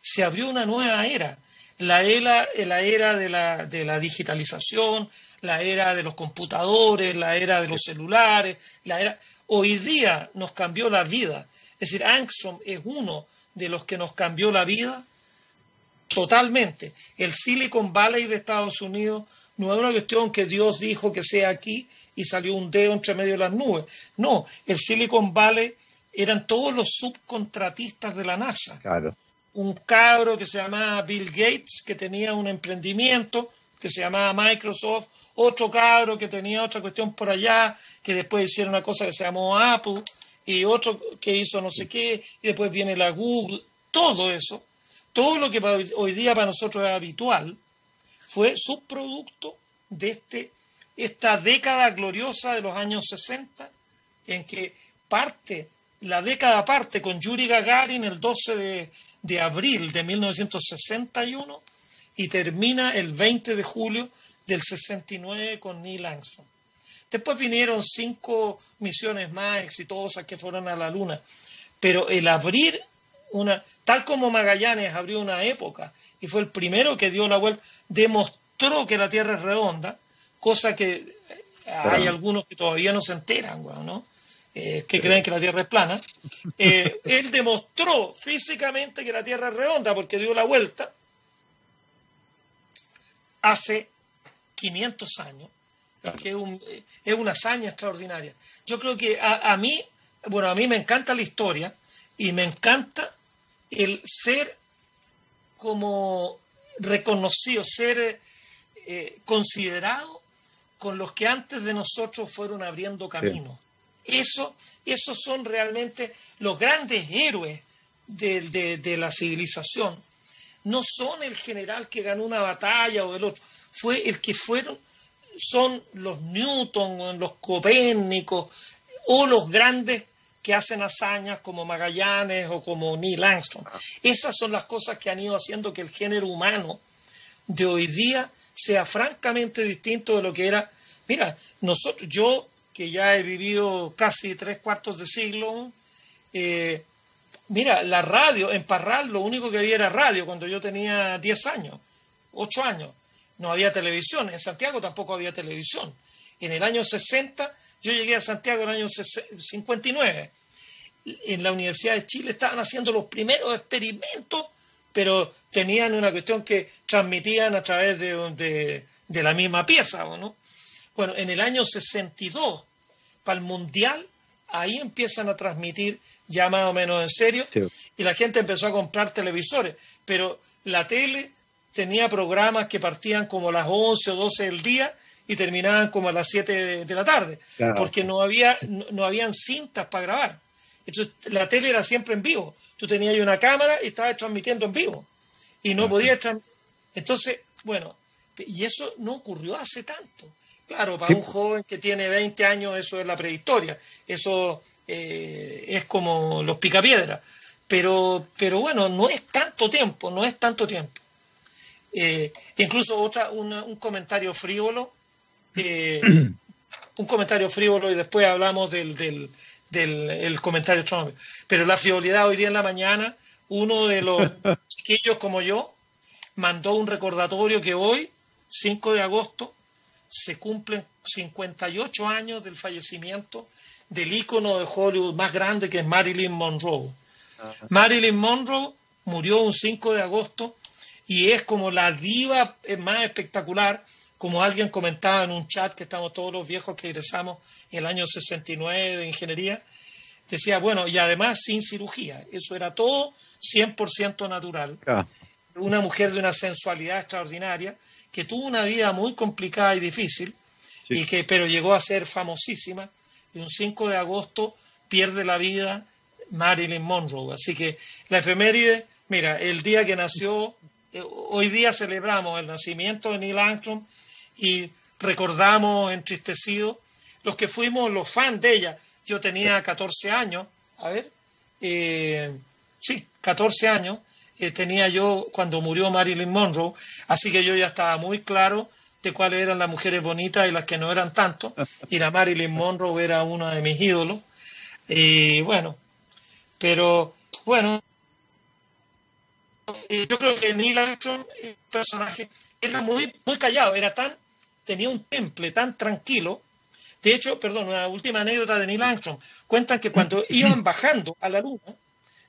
se abrió una nueva era, la era, la era de, la, de la digitalización, la era de los computadores, la era de los celulares, la era... Hoy día nos cambió la vida. Es decir, Armstrong es uno de los que nos cambió la vida totalmente. El Silicon Valley de Estados Unidos no es una cuestión que Dios dijo que sea aquí y salió un dedo entre medio de las nubes. No, el Silicon Valley eran todos los subcontratistas de la NASA. Claro. Un cabro que se llamaba Bill Gates, que tenía un emprendimiento que se llamaba Microsoft, otro cabro que tenía otra cuestión por allá, que después hicieron una cosa que se llamó Apple, y otro que hizo no sé qué, y después viene la Google, todo eso, todo lo que hoy día para nosotros es habitual, fue subproducto de este, esta década gloriosa de los años 60, en que parte, la década parte con Yuri Gagarin el 12 de, de abril de 1961 y termina el 20 de julio del 69 con Neil Armstrong. Después vinieron cinco misiones más exitosas que fueron a la Luna, pero el abrir una, tal como Magallanes abrió una época y fue el primero que dio la vuelta, demostró que la Tierra es redonda, cosa que eh, hay algunos que todavía no se enteran, ¿no? Eh, que creen que la Tierra es plana. Eh, él demostró físicamente que la Tierra es redonda porque dio la vuelta hace 500 años, que es, es, una hazaña extraordinaria. Yo creo que a, a mí, bueno, a mí me encanta la historia y me encanta el ser como reconocido, ser eh, considerado con los que antes de nosotros fueron abriendo camino. Eso, esos son realmente los grandes héroes de, la civilización. No son el general que ganó una batalla o el otro, fue el que fueron, son los Newton, los Copérnicos o los grandes que hacen hazañas como Magallanes o como Neil Armstrong. Esas son las cosas que han ido haciendo que el género humano de hoy día sea francamente distinto de lo que era. Mira, nosotros, yo que ya he vivido casi tres cuartos de siglo, eh, mira, la radio, en Parral lo único que había era radio cuando yo tenía 10 años, 8 años. No había televisión, en Santiago tampoco había televisión. En el año 60, yo llegué a Santiago en el año 59. En la Universidad de Chile estaban haciendo los primeros experimentos, pero tenían una cuestión que transmitían a través de, la misma pieza, ¿no? Bueno, en el año 62, para el Mundial, ahí empiezan a transmitir ya más o menos en serio, y la gente empezó a comprar televisores, pero la tele tenía programas que partían como a las 11 o 12 del día y terminaban como a las 7 de, la tarde, porque no había no, habían cintas para grabar. Entonces, la tele era siempre en vivo. Tú tenías una cámara y estabas transmitiendo en vivo. Y no podías... Entonces, bueno, y eso no ocurrió hace tanto. Claro, para un joven que tiene 20 años eso es la prehistoria. Eso eh, es como los picapiedras. Pero, pero bueno, no es tanto tiempo, no es tanto tiempo. Eh, incluso otra, un comentario frívolo, eh, un comentario frívolo y después hablamos del, del, del comentario Trump. Pero la frivolidad hoy día en la mañana, uno de los chiquillos como yo mandó un recordatorio que hoy, 5 de agosto, se cumplen 58 años del fallecimiento del ícono de Hollywood más grande que es Marilyn Monroe. Marilyn Monroe murió un 5 de agosto y es como la diva más espectacular, como alguien comentaba en un chat que estamos todos los viejos que egresamos en el año 69 de ingeniería, decía, bueno, y además sin cirugía, eso era todo 100% natural. Una mujer de una sensualidad extraordinaria, que tuvo una vida muy complicada y difícil, y que, pero llegó a ser famosísima, y un 5 de agosto pierde la vida Marilyn Monroe. Así que la efeméride, mira, el día que nació, eh, hoy día celebramos el nacimiento de Neil Armstrong y recordamos entristecidos los que fuimos los fans de ella. Yo tenía 14 años, a ver, eh, sí, 14 años eh, tenía yo cuando murió Marilyn Monroe, así que yo ya estaba muy claro de cuáles eran las mujeres bonitas y las que no eran tanto, y la Marilyn Monroe era una de mis ídolos. Y bueno, pero bueno, eh, yo creo que Neil Armstrong, el personaje, era muy, muy callado, era tan, tenía un temple tan tranquilo. De hecho, perdón, una última anécdota de Neil Armstrong. Cuentan que cuando iban bajando a la luna,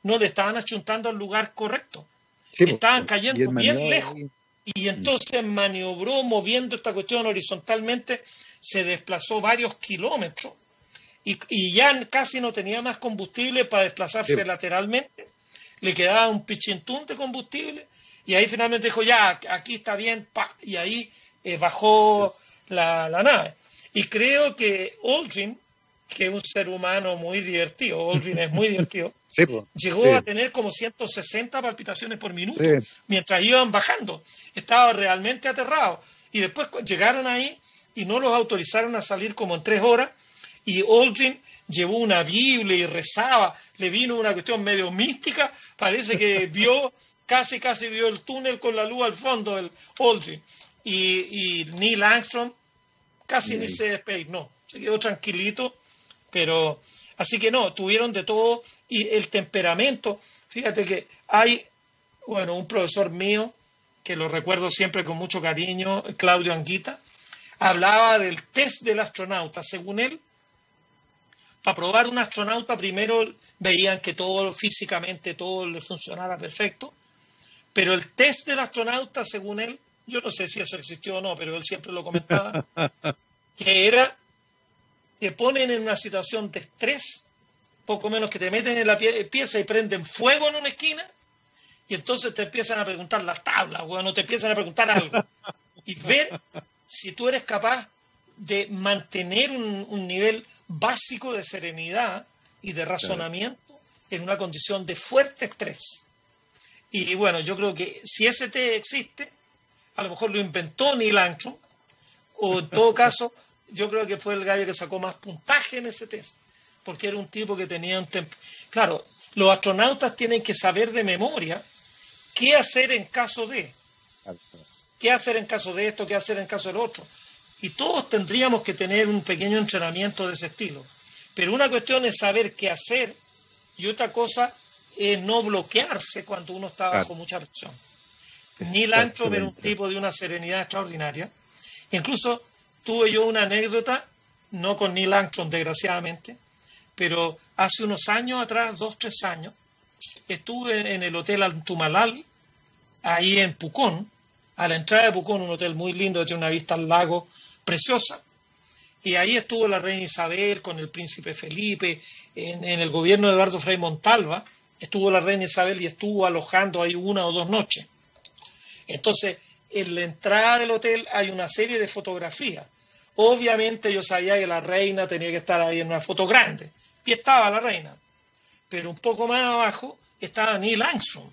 no le estaban achuntando al lugar correcto. estaban cayendo bien lejos. Y entonces maniobró moviendo esta cuestión horizontalmente, se desplazó varios kilómetros y, ya casi no tenía más combustible para desplazarse lateralmente. Le quedaba un pichintún de combustible y ahí finalmente dijo, ya, aquí está bien, pa, y ahí eh, bajó la, nave. Y creo que Aldrin, que es un ser humano muy divertido, Aldrin es muy divertido, llegó a tener como 160 palpitaciones por minuto mientras iban bajando. Estaba realmente aterrado. Y después llegaron ahí y no los autorizaron a salir como en tres horas y Aldrin llevó una Biblia y rezaba, le vino una cuestión medio mística, parece que vio, casi casi vio el túnel con la luz al fondo del Aldrin. Y, y Neil Armstrong casi ni se despeinó, se quedó tranquilito, pero así que no, tuvieron de todo y el temperamento, fíjate que hay, bueno, un profesor mío, que lo recuerdo siempre con mucho cariño, Claudio Anguita, hablaba del test del astronauta, según él, para probar un astronauta primero veían que todo físicamente todo le funcionara perfecto, pero el test del astronauta, según él, yo no sé si eso existió o no, pero él siempre lo comentaba, que era, te ponen en una situación de estrés, poco menos que te meten en la pieza y prenden fuego en una esquina, y entonces te empiezan a preguntar las tablas, bueno, te empiezan a preguntar algo, y ver si tú eres capaz de mantener un, nivel básico de serenidad y de razonamiento en una condición de fuerte estrés. Y bueno, yo creo que si ese té existe, a lo mejor lo inventó Neil Armstrong, o en todo caso, yo creo que fue el gallo que sacó más puntaje en ese test, porque era un tipo que tenía un tiempo. Claro, los astronautas tienen que saber de memoria qué hacer en caso de. ¿Qué hacer en caso de esto? ¿Qué hacer en caso del otro? Y todos tendríamos que tener un pequeño entrenamiento de ese estilo. Pero una cuestión es saber qué hacer y otra cosa es no bloquearse cuando uno está bajo mucha presión. Neil Armstrong era un tipo de una serenidad extraordinaria. Incluso tuve yo una anécdota, no con Neil Armstrong desgraciadamente, pero hace unos años atrás, dos, tres años, estuve en el Hotel Antumalal, ahí en Pucón, a la entrada de Pucón, un hotel muy lindo, que tiene una vista al lago preciosa. Y ahí estuvo la reina Isabel con el príncipe Felipe, en, el gobierno de Eduardo Frei Montalva, estuvo la reina Isabel y estuvo alojando ahí una o dos noches. Entonces, en la entrada del hotel hay una serie de fotografías. Obviamente yo sabía que la reina tenía que estar ahí en una foto grande. Y estaba la reina. Pero un poco más abajo estaba Neil Armstrong.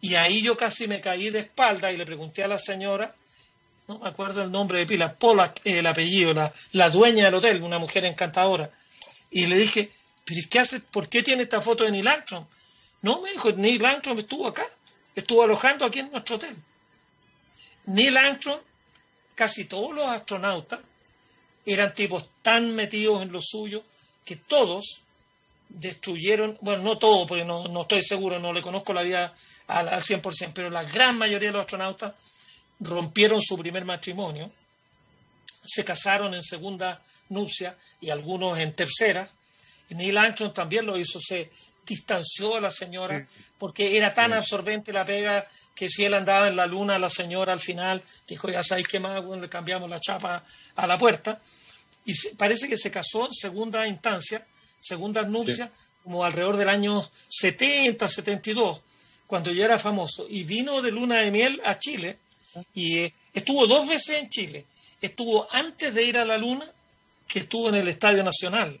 Y ahí yo casi me caí de espalda y le pregunté a la señora, no me acuerdo el nombre de pila, Paula, el apellido, la, la dueña del hotel, una mujer encantadora. Y le dije, ¿pero qué hace? ¿Por qué tiene esta foto de Neil Armstrong? No, me dijo, Neil Armstrong estuvo acá, estuvo alojando aquí en nuestro hotel. Neil Armstrong, casi todos los astronautas eran tipos tan metidos en lo suyo que todos destruyeron, bueno, no todos, porque no, no estoy seguro, no le conozco la vida al, al 100%, pero la gran mayoría de los astronautas rompieron su primer matrimonio, se casaron en segunda nupcia y algunos en tercera. Neil Armstrong también lo hizo, se distanció a la señora porque era tan absorbente la pega que si él andaba en la luna, la señora al final dijo, ya sabéis qué más, le cambiamos la chapa a la puerta. Y parece que se casó en segunda instancia, segunda nupcia, como alrededor del año 70, 72, cuando ya era famoso. Y vino de luna de miel a Chile y eh, estuvo dos veces en Chile. Estuvo antes de ir a la luna, que estuvo en el Estadio Nacional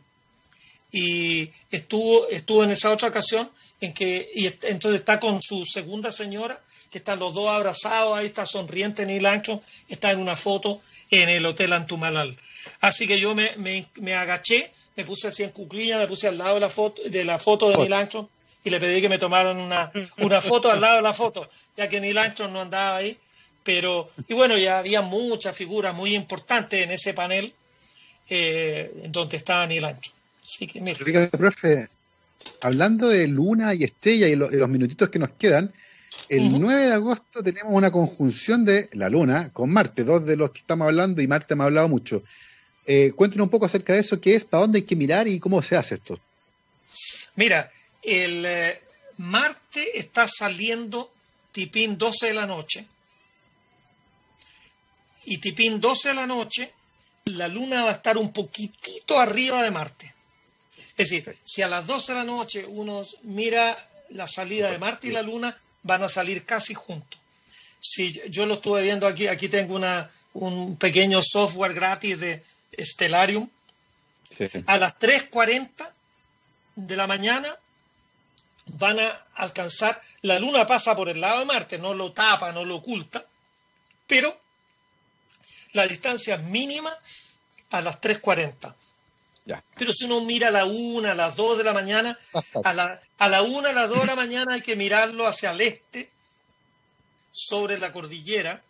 y estuvo, estuvo en esa otra ocasión en que, y entonces está con su segunda señora, que están los dos abrazados, ahí está sonriente Neil Armstrong, está en una foto en el Hotel Antumalal. Así que yo me, me, agaché, me puse así en cuclilla, me puse al lado de la foto de, la foto de Neil Armstrong y le pedí que me tomaran una, una foto al lado de la foto, ya que Neil Armstrong no andaba ahí. Pero, y bueno, ya había muchas figuras muy importantes en ese panel eh, donde estaba Neil Armstrong. Así que mira. profe, hablando de luna y estrella y, los minutitos que nos quedan, el 9 de agosto tenemos una conjunción de la luna con Marte, dos de los que estamos hablando y Marte me ha hablado mucho. Eh, cuéntenos un poco acerca de eso, qué es, para dónde hay que mirar y cómo se hace esto. Mira, el eh, Marte está saliendo tipín 12 de la noche y tipín 12 de la noche la luna va a estar un poquitito arriba de Marte. Es decir, si a las 12 de la noche uno mira la salida de Marte y la Luna, van a salir casi juntos. Si yo lo estuve viendo aquí, aquí tengo una, un pequeño software gratis de Stellarium. A las 3.40 de la mañana van a alcanzar, la Luna pasa por el lado de Marte, no lo tapa, no lo oculta, pero la distancia mínima a las 3.40. Pero si uno mira a la una, a las dos de la mañana, a la, a la una, a las dos de la mañana hay que mirarlo hacia el este, sobre la cordillera.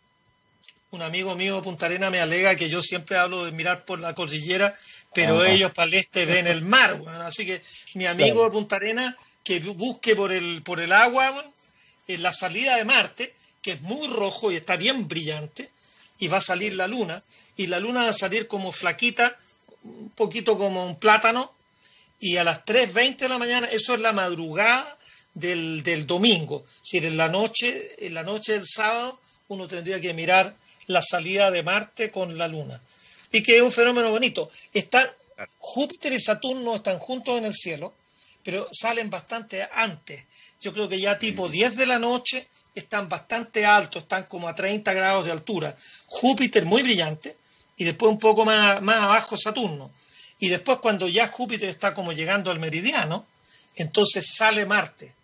Un amigo mío de Punta Arena me alega que yo siempre hablo de mirar por la cordillera, pero ellos para el este ven el mar. Así que mi amigo de Punta Arena que busque por el, por el agua en la salida de Marte, que es muy rojo y está bien brillante, y va a salir la luna, y la luna va a salir como flaquita un poquito como un plátano, y a las 3.20 de la mañana, eso es la madrugada del, del domingo. Si en la noche, en la noche del sábado, uno tendría que mirar la salida de Marte con la Luna. Y que es un fenómeno bonito. Están, Júpiter y Saturno están juntos en el cielo, pero salen bastante antes. Yo creo que ya tipo 10 de la noche están bastante altos, están como a 30 grados de altura. Júpiter muy brillante, y después un poco más, más abajo Saturno. Y después cuando ya Júpiter está como llegando al meridiano, entonces sale Marte.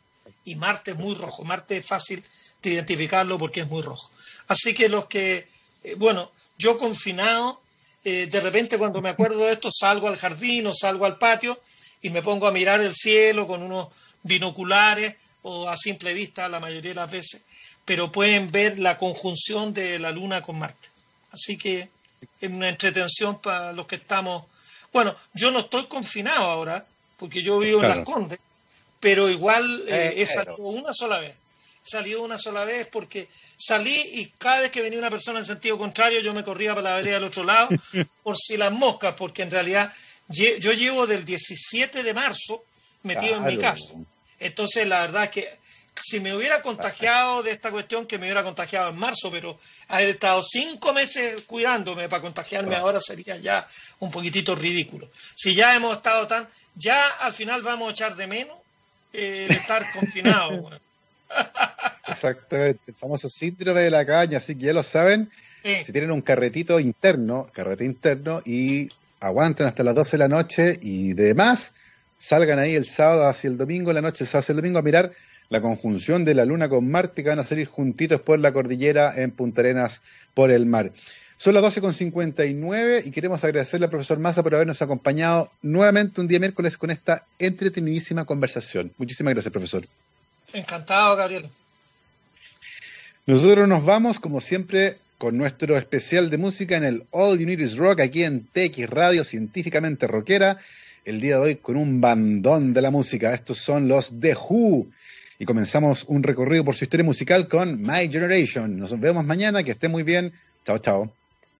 Y Marte es muy rojo. Marte es fácil de identificarlo porque es muy rojo. Así que los que, eh, bueno, yo confinado, eh, de repente cuando me acuerdo de esto salgo al jardín o salgo al patio y me pongo a mirar el cielo con unos binoculares o a simple vista la mayoría de las veces, pero pueden ver la conjunción de la Luna con Marte. Así que es una entretención para los que estamos. Bueno, yo no estoy confinado ahora, porque yo vivo en Las Condes, pero igual eh, he salido una sola vez. He salido una sola vez porque salí y cada vez que venía una persona en sentido contrario, yo me corría para la vereda del otro lado, por si las moscas, porque en realidad yo llevo del 17 de marzo metido en mi casa. Entonces, la verdad es que si me hubiera contagiado de esta cuestión, que me hubiera contagiado en marzo, pero haber estado cinco meses cuidándome para contagiarme ahora sería ya un poquitito ridículo. Si ya hemos estado tan, ya al final vamos a echar de menos eh, el estar confinado. Exactamente, el famoso síndrome de la caña, así que ya lo saben. Si tienen un carretito interno, carrete interno, y aguanten hasta las 12 de la noche y demás, salgan ahí el sábado hacia el domingo, la noche, el sábado hacia el domingo, a mirar la conjunción de la luna con Marte, que van a salir juntitos por la cordillera en Punta Arenas por el mar. Son las 12.59 y queremos agradecerle al profesor Massa por habernos acompañado nuevamente un día miércoles con esta entretenidísima conversación. Muchísimas gracias, profesor. Encantado, Gabriel. Nosotros nos vamos, como siempre, con nuestro especial de música en el All You Need Is Rock, aquí en TX Radio, científicamente rockera. El día de hoy con un bandón de la música. Estos son los The Who. Y comenzamos un recorrido por su historia musical con My Generation. Nos vemos mañana, que esté muy bien. Chao, chao.